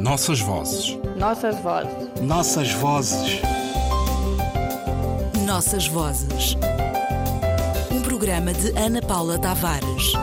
Nossas vozes. Nossas vozes. Nossas vozes. Nossas vozes. Um programa de Ana Paula Tavares.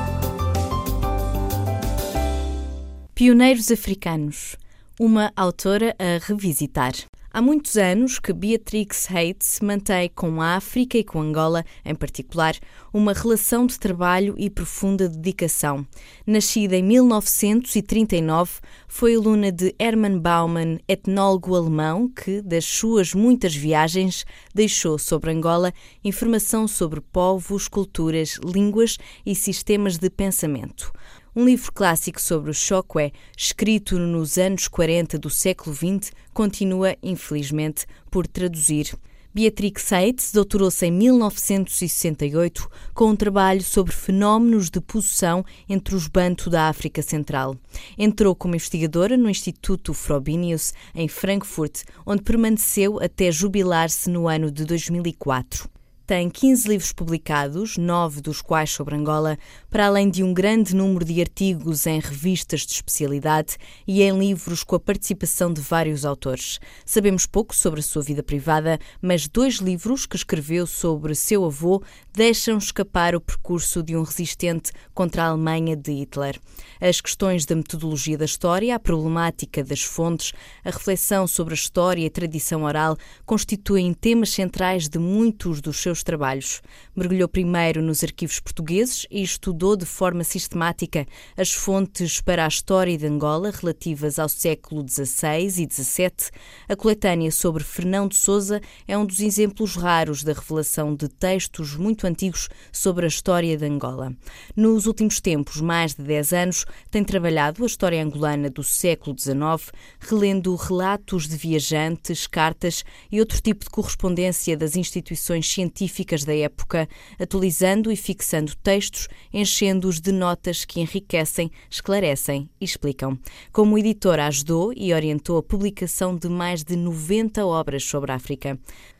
Pioneiros Africanos. Uma autora a revisitar. Há muitos anos que Beatrix Hates mantém com a África e com Angola, em particular, uma relação de trabalho e profunda dedicação. Nascida em 1939, foi aluna de Hermann Baumann, etnólogo alemão, que, das suas muitas viagens, deixou sobre Angola informação sobre povos, culturas, línguas e sistemas de pensamento um livro clássico sobre o Chokwe, escrito nos anos 40 do século XX, continua, infelizmente, por traduzir. Beatrix Seitz doutorou-se em 1968 com um trabalho sobre fenómenos de possessão entre os Bantu da África Central. Entrou como investigadora no Instituto Frobenius, em Frankfurt, onde permaneceu até jubilar-se no ano de 2004. Tem 15 livros publicados, nove dos quais sobre Angola, para além de um grande número de artigos em revistas de especialidade e em livros com a participação de vários autores. Sabemos pouco sobre a sua vida privada, mas dois livros que escreveu sobre seu avô deixam escapar o percurso de um resistente contra a Alemanha de Hitler. As questões da metodologia da história, a problemática das fontes, a reflexão sobre a história e a tradição oral constituem temas centrais de muitos dos seus seus trabalhos. Mergulhou primeiro nos arquivos portugueses e estudou de forma sistemática as fontes para a história de Angola relativas ao século XVI e XVII. A coletânea sobre Fernão de Souza é um dos exemplos raros da revelação de textos muito antigos sobre a história de Angola. Nos últimos tempos, mais de 10 anos, tem trabalhado a história angolana do século XIX, relendo relatos de viajantes, cartas e outro tipo de correspondência das instituições científicas científicas da época, atualizando e fixando textos, enchendo-os de notas que enriquecem, esclarecem e explicam. Como editora, ajudou e orientou a publicação de mais de 90 obras sobre a África.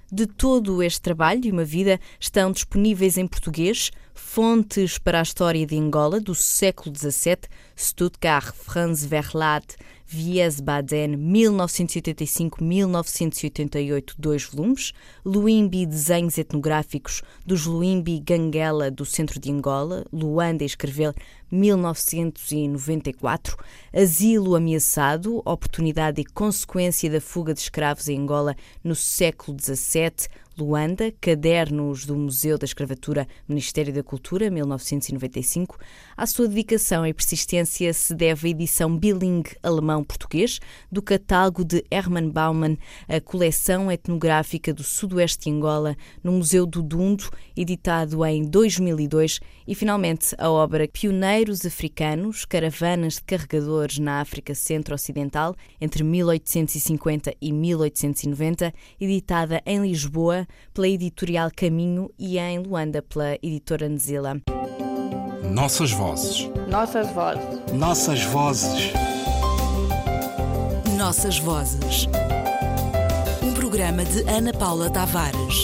De todo este trabalho e uma vida estão disponíveis em português fontes para a história de Angola do século XVII, Stuttgart, Franz Verlat, Wiesbaden, 1985-1988, dois volumes, Luimbi Desenhos Etnográficos dos Luimbi Ganguela do centro de Angola, Luanda escreveu 1994, Asilo Ameaçado, Oportunidade e Consequência da Fuga de Escravos em Angola no século XVII, Luanda, Cadernos do Museu da Escravatura, Ministério da Cultura, 1995. À sua dedicação e persistência se deve a edição bilingue alemão-português do catálogo de Hermann Baumann, a coleção etnográfica do Sudoeste de Angola, no Museu do Dundo, editado em 2002, e finalmente a obra Pioneiros Africanos, Caravanas de Carregadores na África Centro-Ocidental, entre 1850 e 1890, editada em Lisboa pela editorial Caminho e em Luanda pela editora Nzila. Nossas vozes. Nossas vozes. Nossas vozes. Nossas vozes. Um programa de Ana Paula Tavares.